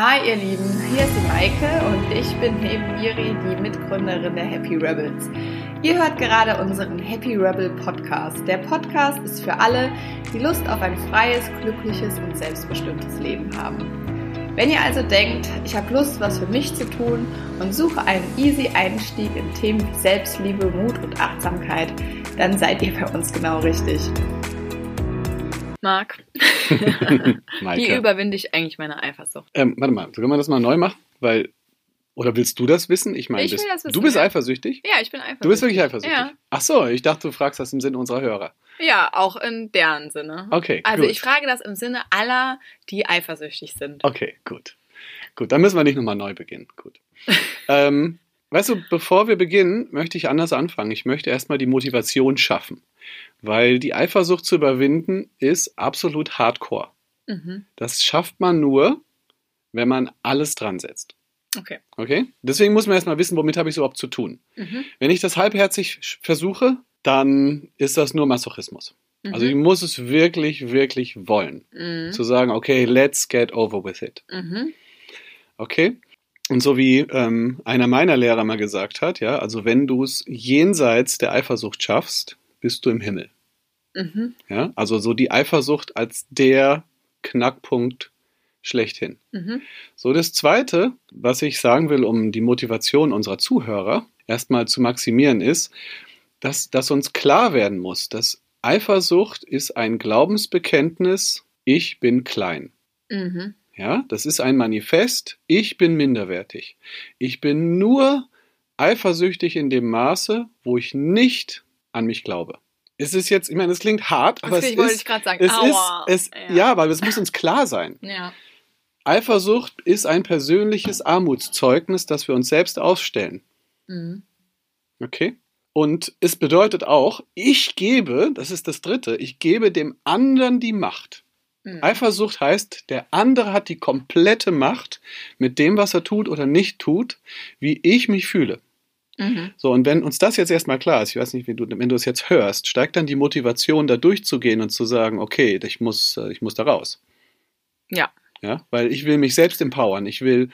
Hi ihr Lieben, hier ist die Maike und ich bin neben Miri die Mitgründerin der Happy Rebels. Ihr hört gerade unseren Happy Rebel Podcast. Der Podcast ist für alle, die Lust auf ein freies, glückliches und selbstbestimmtes Leben haben. Wenn ihr also denkt, ich habe Lust, was für mich zu tun und suche einen easy Einstieg in Themen wie Selbstliebe, Mut und Achtsamkeit, dann seid ihr bei uns genau richtig. Marc, wie überwinde ich eigentlich meine Eifersucht? Ähm, warte mal, können wir das mal neu machen? Weil, oder willst du das wissen? Ich meine, bist- du bist eifersüchtig? Ja, ich bin eifersüchtig. Du bist wirklich eifersüchtig? Ja. Ach so, ich dachte, du fragst das im Sinne unserer Hörer. Ja, auch in deren Sinne. Okay, Also gut. ich frage das im Sinne aller, die eifersüchtig sind. Okay, gut. Gut, dann müssen wir nicht nochmal neu beginnen. Gut. ähm, weißt du, bevor wir beginnen, möchte ich anders anfangen. Ich möchte erstmal die Motivation schaffen. Weil die Eifersucht zu überwinden ist absolut hardcore. Mhm. Das schafft man nur, wenn man alles dran setzt. Okay. Okay? Deswegen muss man erstmal wissen, womit habe ich es überhaupt zu tun. Mhm. Wenn ich das halbherzig versuche, dann ist das nur Masochismus. Also ich Mhm. muss es wirklich, wirklich wollen. Mhm. Zu sagen, okay, let's get over with it. Mhm. Okay? Und so wie ähm, einer meiner Lehrer mal gesagt hat, ja, also wenn du es jenseits der Eifersucht schaffst, bist du im Himmel. Mhm. Ja? Also so die Eifersucht als der Knackpunkt schlechthin. Mhm. So, das Zweite, was ich sagen will, um die Motivation unserer Zuhörer erstmal zu maximieren, ist, dass, dass uns klar werden muss, dass Eifersucht ist ein Glaubensbekenntnis, ich bin klein. Mhm. Ja, das ist ein Manifest, ich bin minderwertig. Ich bin nur eifersüchtig in dem Maße, wo ich nicht an mich glaube. Es ist jetzt, ich meine, es klingt hart, aber es wollte ich ist, gerade sagen. es Aua. ist, es, ja, aber es muss uns klar sein. Ja. Eifersucht ist ein persönliches Armutszeugnis, das wir uns selbst ausstellen. Mhm. Okay? Und es bedeutet auch, ich gebe, das ist das Dritte, ich gebe dem anderen die Macht. Mhm. Eifersucht heißt, der andere hat die komplette Macht mit dem, was er tut oder nicht tut, wie ich mich fühle. Mhm. So, und wenn uns das jetzt erstmal klar ist, ich weiß nicht, wie du, wenn du es jetzt hörst, steigt dann die Motivation, da durchzugehen und zu sagen, okay, ich muss, äh, ich muss da raus. Ja. Ja, weil ich will mich selbst empowern. Ich will,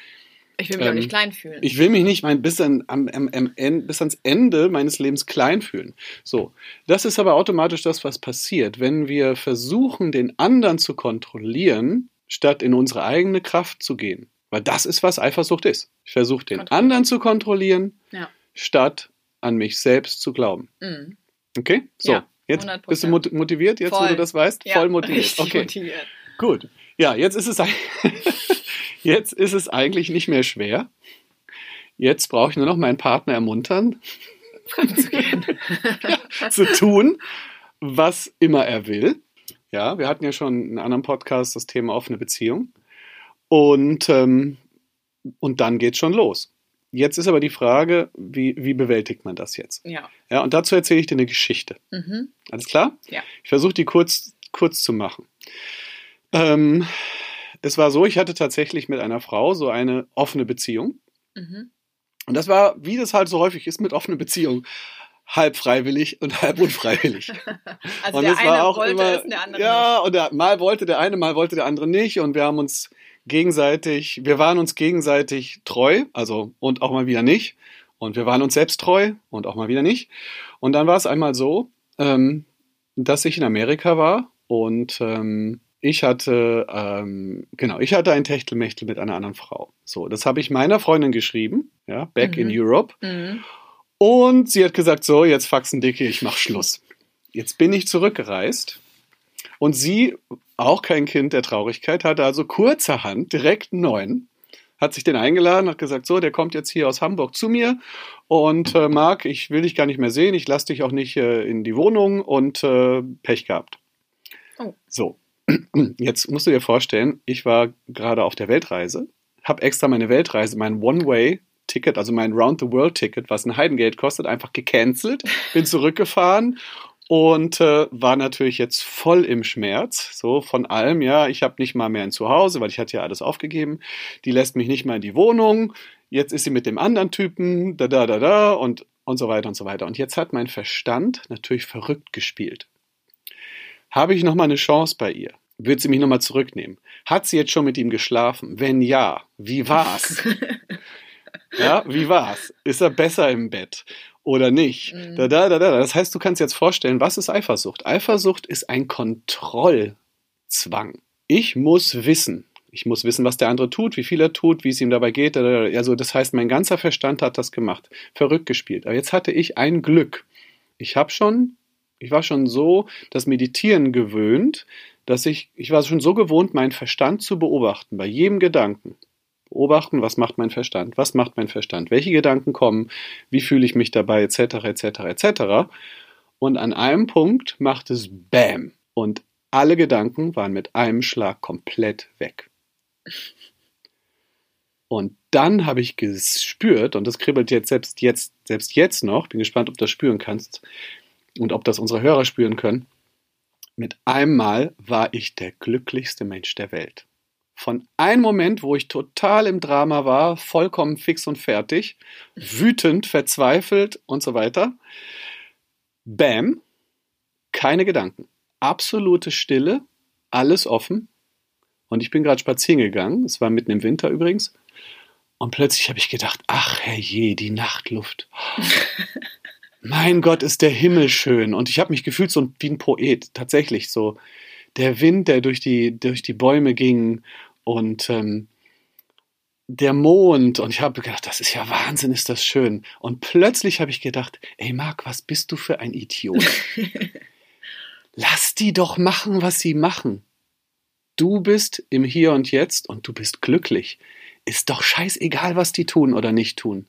Ich will mich auch Ähm, nicht klein fühlen. ich will mich nicht mein, bis, an, am, am, am, Ende- bis ans Ende meines Lebens klein fühlen. So, das ist aber automatisch das, was passiert, wenn wir versuchen, den anderen zu kontrollieren, statt in unsere eigene Kraft zu gehen. Weil das ist, was Eifersucht ist. Ich versuche den anderen zu kontrollieren, Ja. Statt an mich selbst zu glauben. Mhm. Okay? So, Ja, jetzt 100%. bist du mot- motiviert, jetzt wo Voll. du das weißt? Ja, Voll motiviert. Okay, motiviert. gut. Ja, jetzt ist es jetzt ist es eigentlich nicht mehr schwer. Jetzt brauche ich nur noch meinen Partner ermuntern, gehen. zu tun, was immer er will. Ja, wir hatten ja schon in einem anderen Podcast das Thema offene Beziehung. Und, ähm, und dann geht's schon los. Jetzt ist aber die Frage, wie, wie bewältigt man das jetzt? ja. Ja, und dazu erzähle ich dir eine Geschichte. Mhm. Alles klar? Ja. Ich versuche die kurz, kurz zu machen. Ähm, es war so, ich hatte tatsächlich mit einer Frau so eine offene Beziehung. Mhm. Und das war, wie das halt so häufig ist mit offenen Beziehungen, halb freiwillig und halb unfreiwillig. Also und der eine war auch wollte immer, es der andere ja, und der, mal wollte der eine, mal wollte der andere nicht. Und wir haben uns gegenseitig, wir waren uns gegenseitig treu, also und auch mal wieder nicht. Und wir waren uns selbst treu und auch mal wieder nicht. Und dann war es einmal so, ähm, dass ich in Amerika war und ähm, ich hatte, ähm, genau, ich hatte ein Techtelmechtel mit einer anderen Frau. So, das habe ich meiner Freundin geschrieben, ja, back in Mhm. Europe. nicht. Mhm. Und sie hat gesagt, so, jetzt faxen dicke, ich mach Schluss. Jetzt bin ich zurückgereist und sie, auch kein Kind der Traurigkeit, hatte also kurzerhand direkt einen neuen, hat sich den eingeladen, hat gesagt, so, der kommt jetzt hier aus Hamburg zu mir und äh, Marc, ich will dich gar nicht mehr sehen, ich lasse dich auch nicht äh, in die Wohnung und äh, Pech gehabt. Oh. So, jetzt musst du dir vorstellen, ich war gerade auf der Weltreise, habe extra meine Weltreise, mein One-Way Ticket, also mein Round-the-World-Ticket, was ein Heidengeld kostet, einfach gecancelt, bin zurückgefahren und äh, war natürlich jetzt voll im Schmerz, so von allem, ja, ich habe nicht mal mehr ein Zuhause, weil ich hatte ja alles aufgegeben, die lässt mich nicht mal in die Wohnung, jetzt ist sie mit dem anderen Typen, da, da, da, da und, und so weiter und so weiter. Und jetzt hat mein Verstand natürlich verrückt gespielt. Habe ich noch mal eine Chance bei ihr? Wird sie mich nochmal zurücknehmen? Hat sie jetzt schon mit ihm geschlafen? Wenn ja, wie war's? ja, wie war's? Ist er besser im Bett? Oder nicht. Mhm. Da, da, da, da. Das heißt, du kannst jetzt vorstellen, was ist Eifersucht? Eifersucht ist ein Kontrollzwang. Ich muss wissen. Ich muss wissen, was der andere tut, wie viel er tut, wie es ihm dabei geht. Also das heißt, mein ganzer Verstand hat das gemacht, verrückt gespielt. Aber jetzt hatte ich ein Glück. Ich habe schon, ich war schon so das Meditieren gewöhnt, dass ich, ich war schon so gewohnt, meinen Verstand zu beobachten bei jedem Gedanken beobachten, was macht mein Verstand, was macht mein Verstand, welche Gedanken kommen, wie fühle ich mich dabei, etc., etc., etc. Und an einem Punkt macht es Bam und alle Gedanken waren mit einem Schlag komplett weg. Und dann habe ich gespürt, und das kribbelt jetzt selbst jetzt, selbst jetzt noch, bin gespannt, ob du das spüren kannst und ob das unsere Hörer spüren können. Mit einem Mal war ich der glücklichste Mensch der Welt von einem Moment, wo ich total im Drama war, vollkommen fix und fertig, wütend, verzweifelt und so weiter. Bam, keine Gedanken. Absolute Stille, alles offen. Und ich bin gerade spazieren gegangen, es war mitten im Winter übrigens. Und plötzlich habe ich gedacht, ach herrje, die Nachtluft. mein Gott, ist der Himmel schön. Und ich habe mich gefühlt so wie ein Poet, tatsächlich so der Wind, der durch die, durch die Bäume ging und ähm, der Mond. Und ich habe gedacht, das ist ja Wahnsinn, ist das schön. Und plötzlich habe ich gedacht, ey Marc, was bist du für ein Idiot? Lass die doch machen, was sie machen. Du bist im Hier und Jetzt und du bist glücklich. Ist doch scheißegal, was die tun oder nicht tun.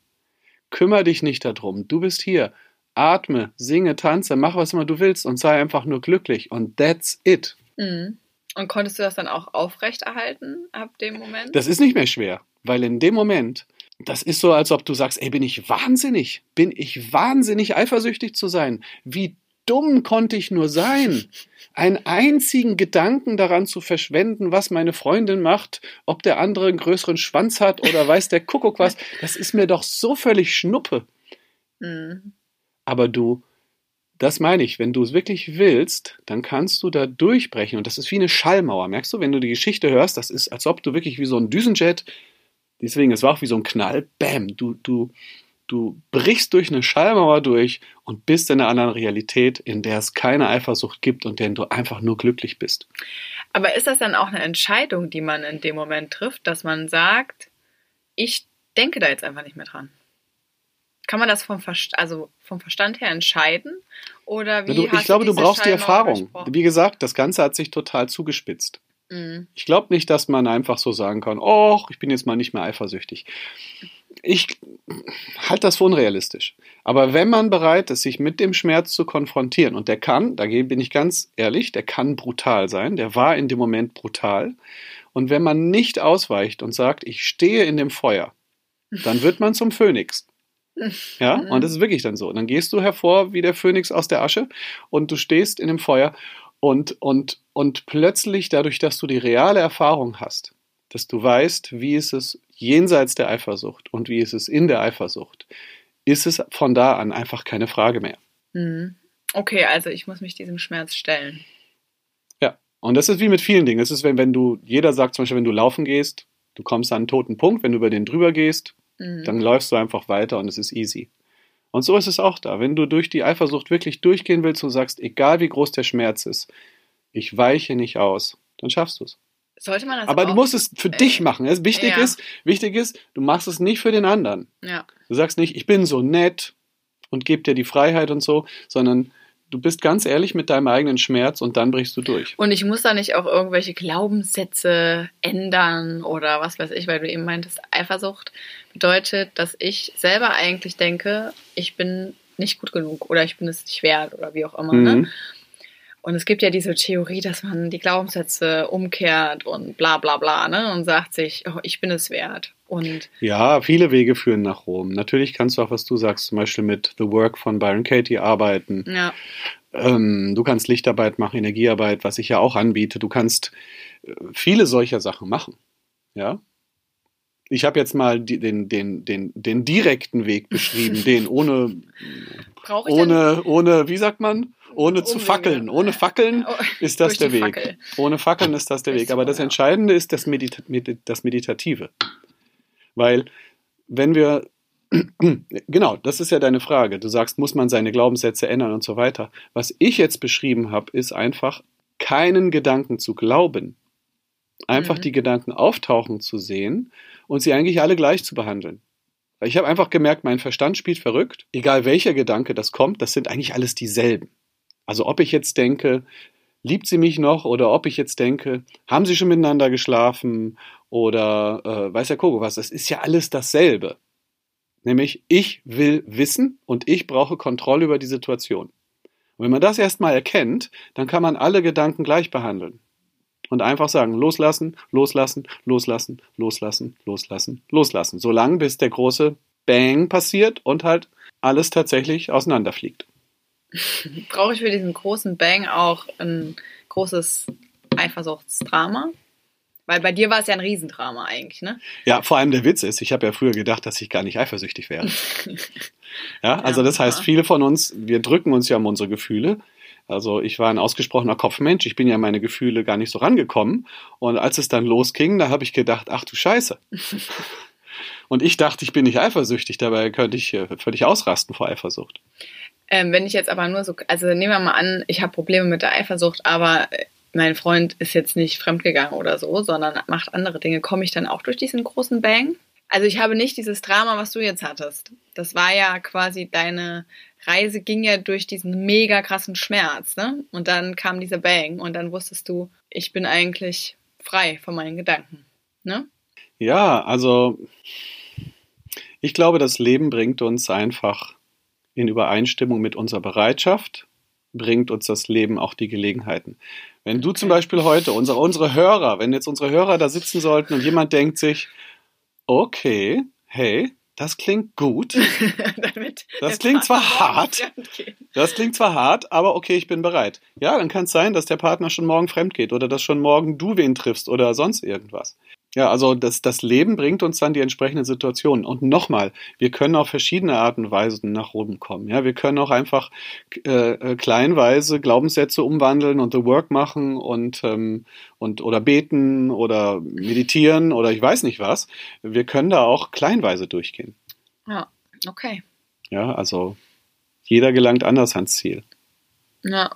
Kümmer dich nicht darum. Du bist hier. Atme, singe, tanze, mach was immer du willst und sei einfach nur glücklich. Und that's it. Mhm. Und konntest du das dann auch aufrechterhalten ab dem Moment? Das ist nicht mehr schwer, weil in dem Moment, das ist so, als ob du sagst, ey, bin ich wahnsinnig, bin ich wahnsinnig eifersüchtig zu sein. Wie dumm konnte ich nur sein, einen einzigen Gedanken daran zu verschwenden, was meine Freundin macht, ob der andere einen größeren Schwanz hat oder weiß der Kuckuck was, das ist mir doch so völlig Schnuppe. Mhm. Aber du das meine ich, wenn du es wirklich willst, dann kannst du da durchbrechen. Und das ist wie eine Schallmauer. Merkst du, wenn du die Geschichte hörst, das ist, als ob du wirklich wie so ein Düsenjet, deswegen, es war auch wie so ein Knall, bam, du, du, du brichst durch eine Schallmauer durch und bist in einer anderen Realität, in der es keine Eifersucht gibt und in der du einfach nur glücklich bist. Aber ist das dann auch eine Entscheidung, die man in dem Moment trifft, dass man sagt, ich denke da jetzt einfach nicht mehr dran? Kann man das vom, Verst also vom Verstand her entscheiden? Oder wie du, ich glaube, du brauchst die Erfahrung. Wie gesagt, das Ganze hat sich total zugespitzt. Mhm. Ich glaube nicht, dass man einfach so sagen kann, oh, ich bin jetzt mal nicht mehr eifersüchtig. Ich halte das für unrealistisch. Aber wenn man bereit ist, sich mit dem Schmerz zu konfrontieren, und der kann, da bin ich ganz ehrlich, der kann brutal sein, der war in dem Moment brutal. Und wenn man nicht ausweicht und sagt, ich stehe in dem Feuer, dann wird man zum Phönix. Ja, und das ist wirklich dann so. Und dann gehst du hervor wie der Phönix aus der Asche und du stehst in dem Feuer und, und, und plötzlich, dadurch, dass du die reale Erfahrung hast, dass du weißt, wie ist es jenseits der Eifersucht und wie ist es in der Eifersucht, ist es von da an einfach keine Frage mehr. Mhm. Okay, also ich muss mich diesem Schmerz stellen. Ja, und das ist wie mit vielen Dingen. Es ist, wenn, wenn du, jeder sagt zum Beispiel, wenn du laufen gehst, du kommst an einen toten Punkt, wenn du über den drüber gehst, Mhm. Dann läufst du einfach weiter und es ist easy. Und so ist es auch da. Wenn du durch die Eifersucht wirklich durchgehen willst und sagst, egal wie groß der Schmerz ist, ich weiche nicht aus, dann schaffst du es. Sollte man das Aber du musst es für äh, dich machen. Es wichtig, ja. ist, wichtig ist, du machst es nicht für den anderen. Ja. Du sagst nicht, ich bin so nett und gebe dir die Freiheit und so, sondern du bist ganz ehrlich mit deinem eigenen Schmerz und dann brichst du durch. Und ich muss da nicht auch irgendwelche Glaubenssätze ändern oder was weiß ich, weil du eben meintest, Eifersucht bedeutet, dass ich selber eigentlich denke, ich bin nicht gut genug oder ich bin es nicht wert oder wie auch immer. Ne? Mhm. Ne? Und es gibt ja diese Theorie, dass man die Glaubenssätze umkehrt und bla bla bla, ne? Und sagt sich, oh, ich bin es wert. Und ja, viele Wege führen nach Rom. Natürlich kannst du auch, was du sagst, zum Beispiel mit The Work von Byron Katie arbeiten. Ja. Ähm, du kannst Lichtarbeit machen, Energiearbeit, was ich ja auch anbiete. Du kannst äh, viele solcher Sachen machen. Ja. ich habe jetzt mal die, den, den, den, den direkten Weg beschrieben, den ohne, ohne, ohne, wie sagt man? Ohne zu Umwege. fackeln. Ohne Fackeln ist das der Weg. Fackel. Ohne Fackeln ist das der Weg. Aber das. Entscheidende ist das, Medita Medi- das Meditative. Weil, wenn wir, genau, das ist ja deine Frage. Du sagst, muss man seine Glaubenssätze ändern und so weiter. Was ich jetzt beschrieben habe, ist einfach, keinen Gedanken zu glauben. Einfach Mhm. die Gedanken auftauchen zu sehen und sie eigentlich alle gleich zu behandeln. Ich habe einfach gemerkt, mein Verstand spielt verrückt. Egal welcher Gedanke das kommt, das sind eigentlich alles dieselben. Also ob ich jetzt denke, liebt sie mich noch oder ob ich jetzt denke, haben sie schon miteinander geschlafen oder äh, weiß der Kogo was, das ist ja alles dasselbe. Nämlich, ich will wissen und ich brauche Kontrolle über die Situation. Und wenn man das erstmal erkennt, dann kann man alle Gedanken gleich behandeln. Und einfach sagen, loslassen, loslassen, loslassen, loslassen, loslassen, loslassen. Solange bis der große Bang passiert und halt alles tatsächlich auseinanderfliegt. Brauche ich für diesen großen Bang auch ein großes Eifersuchtsdrama? Weil bei dir war es ja ein Riesendrama eigentlich, ne? Ja, vor allem der Witz ist, ich habe ja früher gedacht, dass ich gar nicht eifersüchtig wäre. Ja, also das heißt, viele von uns, wir drücken uns ja um unsere Gefühle. Also ich war ein ausgesprochener Kopfmensch, ich bin ja an meine Gefühle gar nicht so rangekommen. Und als es dann losging, da habe ich gedacht, ach du Scheiße. Und ich dachte, ich bin nicht eifersüchtig, dabei könnte ich äh, völlig ausrasten vor Eifersucht. Ähm, wenn ich jetzt aber nur so, also nehmen wir mal an, ich habe Probleme mit der Eifersucht, aber mein Freund ist jetzt nicht fremdgegangen oder so, sondern macht andere Dinge, komme ich dann auch durch diesen großen Bang? Also ich habe nicht dieses Drama, was du jetzt hattest. Das war ja quasi deine Reise ging ja durch diesen mega krassen Schmerz, ne? Und dann kam dieser Bang und dann wusstest du, ich bin eigentlich frei von meinen Gedanken, ne? Ja, also ich glaube, das Leben bringt uns einfach in Übereinstimmung mit unserer Bereitschaft, bringt uns das Leben auch die Gelegenheiten. Wenn du zum Beispiel heute, unsere, unsere Hörer, wenn jetzt unsere Hörer da sitzen sollten und jemand denkt sich, okay, hey, das klingt gut, Damit Das klingt zwar hart. das klingt zwar hart, aber okay, ich bin bereit. Ja, dann kann es sein, dass der Partner schon morgen fremd geht oder dass schon morgen du wen triffst oder sonst irgendwas. Ja, also das, das Leben bringt uns dann die entsprechenden Situationen. Und nochmal, wir können auf verschiedene Arten und Weisen nach oben kommen. Ja, wir können auch einfach äh, äh, kleinweise Glaubenssätze umwandeln und the work machen und, ähm, und oder beten oder meditieren oder ich weiß nicht was. Wir können da auch kleinweise durchgehen. Ja, okay. Ja, also jeder gelangt anders ans Ziel. Ja.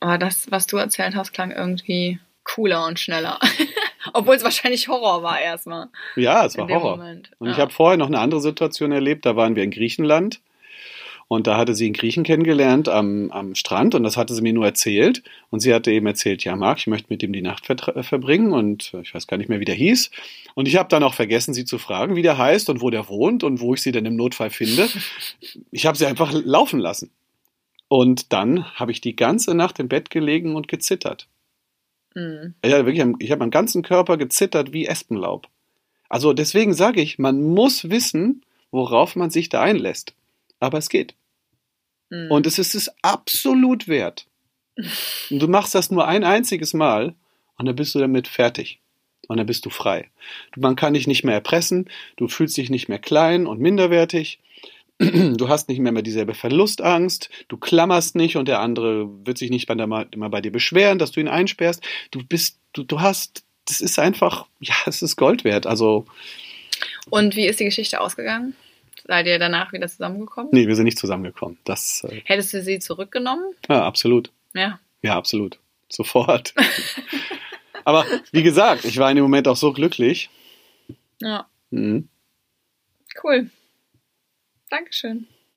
Aber das, was du erzählt hast, klang irgendwie cooler und schneller. Obwohl es wahrscheinlich Horror war erstmal. Ja, es war Horror. Moment. Und ja. ich habe vorher noch eine andere Situation erlebt. Da waren wir in Griechenland und da hatte sie einen Griechen kennengelernt am, am Strand und das hatte sie mir nur erzählt. Und sie hatte eben erzählt, ja, Marc, ich möchte mit ihm die Nacht vertra- äh, verbringen und äh, ich weiß gar nicht mehr, wie der hieß. Und ich habe dann auch vergessen, sie zu fragen, wie der heißt und wo der wohnt und wo ich sie denn im Notfall finde. Ich habe sie einfach laufen lassen. Und dann habe ich die ganze Nacht im Bett gelegen und gezittert. Mhm. Ja, wirklich, ich habe am ganzen Körper gezittert wie Espenlaub. Also deswegen sage ich, man muss wissen, worauf man sich da einlässt. Aber es geht. Mhm. Und es ist es absolut wert. Und du machst das nur ein einziges Mal und dann bist du damit fertig. Und dann bist du frei. Man kann dich nicht mehr erpressen, du fühlst dich nicht mehr klein und minderwertig. Du hast nicht mehr, mehr dieselbe Verlustangst, du klammerst nicht und der andere wird sich nicht immer bei dir beschweren, dass du ihn einsperrst. Du bist, du, du hast, das ist einfach, ja, es ist Gold wert. Also, Und wie ist die Geschichte ausgegangen? Seid ihr danach wieder zusammengekommen? nee, wir sind nicht zusammengekommen. Das, äh, Hättest du sie zurückgenommen? ja, absolut. Ja. Ja, absolut. Sofort. Aber wie gesagt, ich war in dem Moment auch so glücklich. Ja. Mhm. Cool. Dankeschön.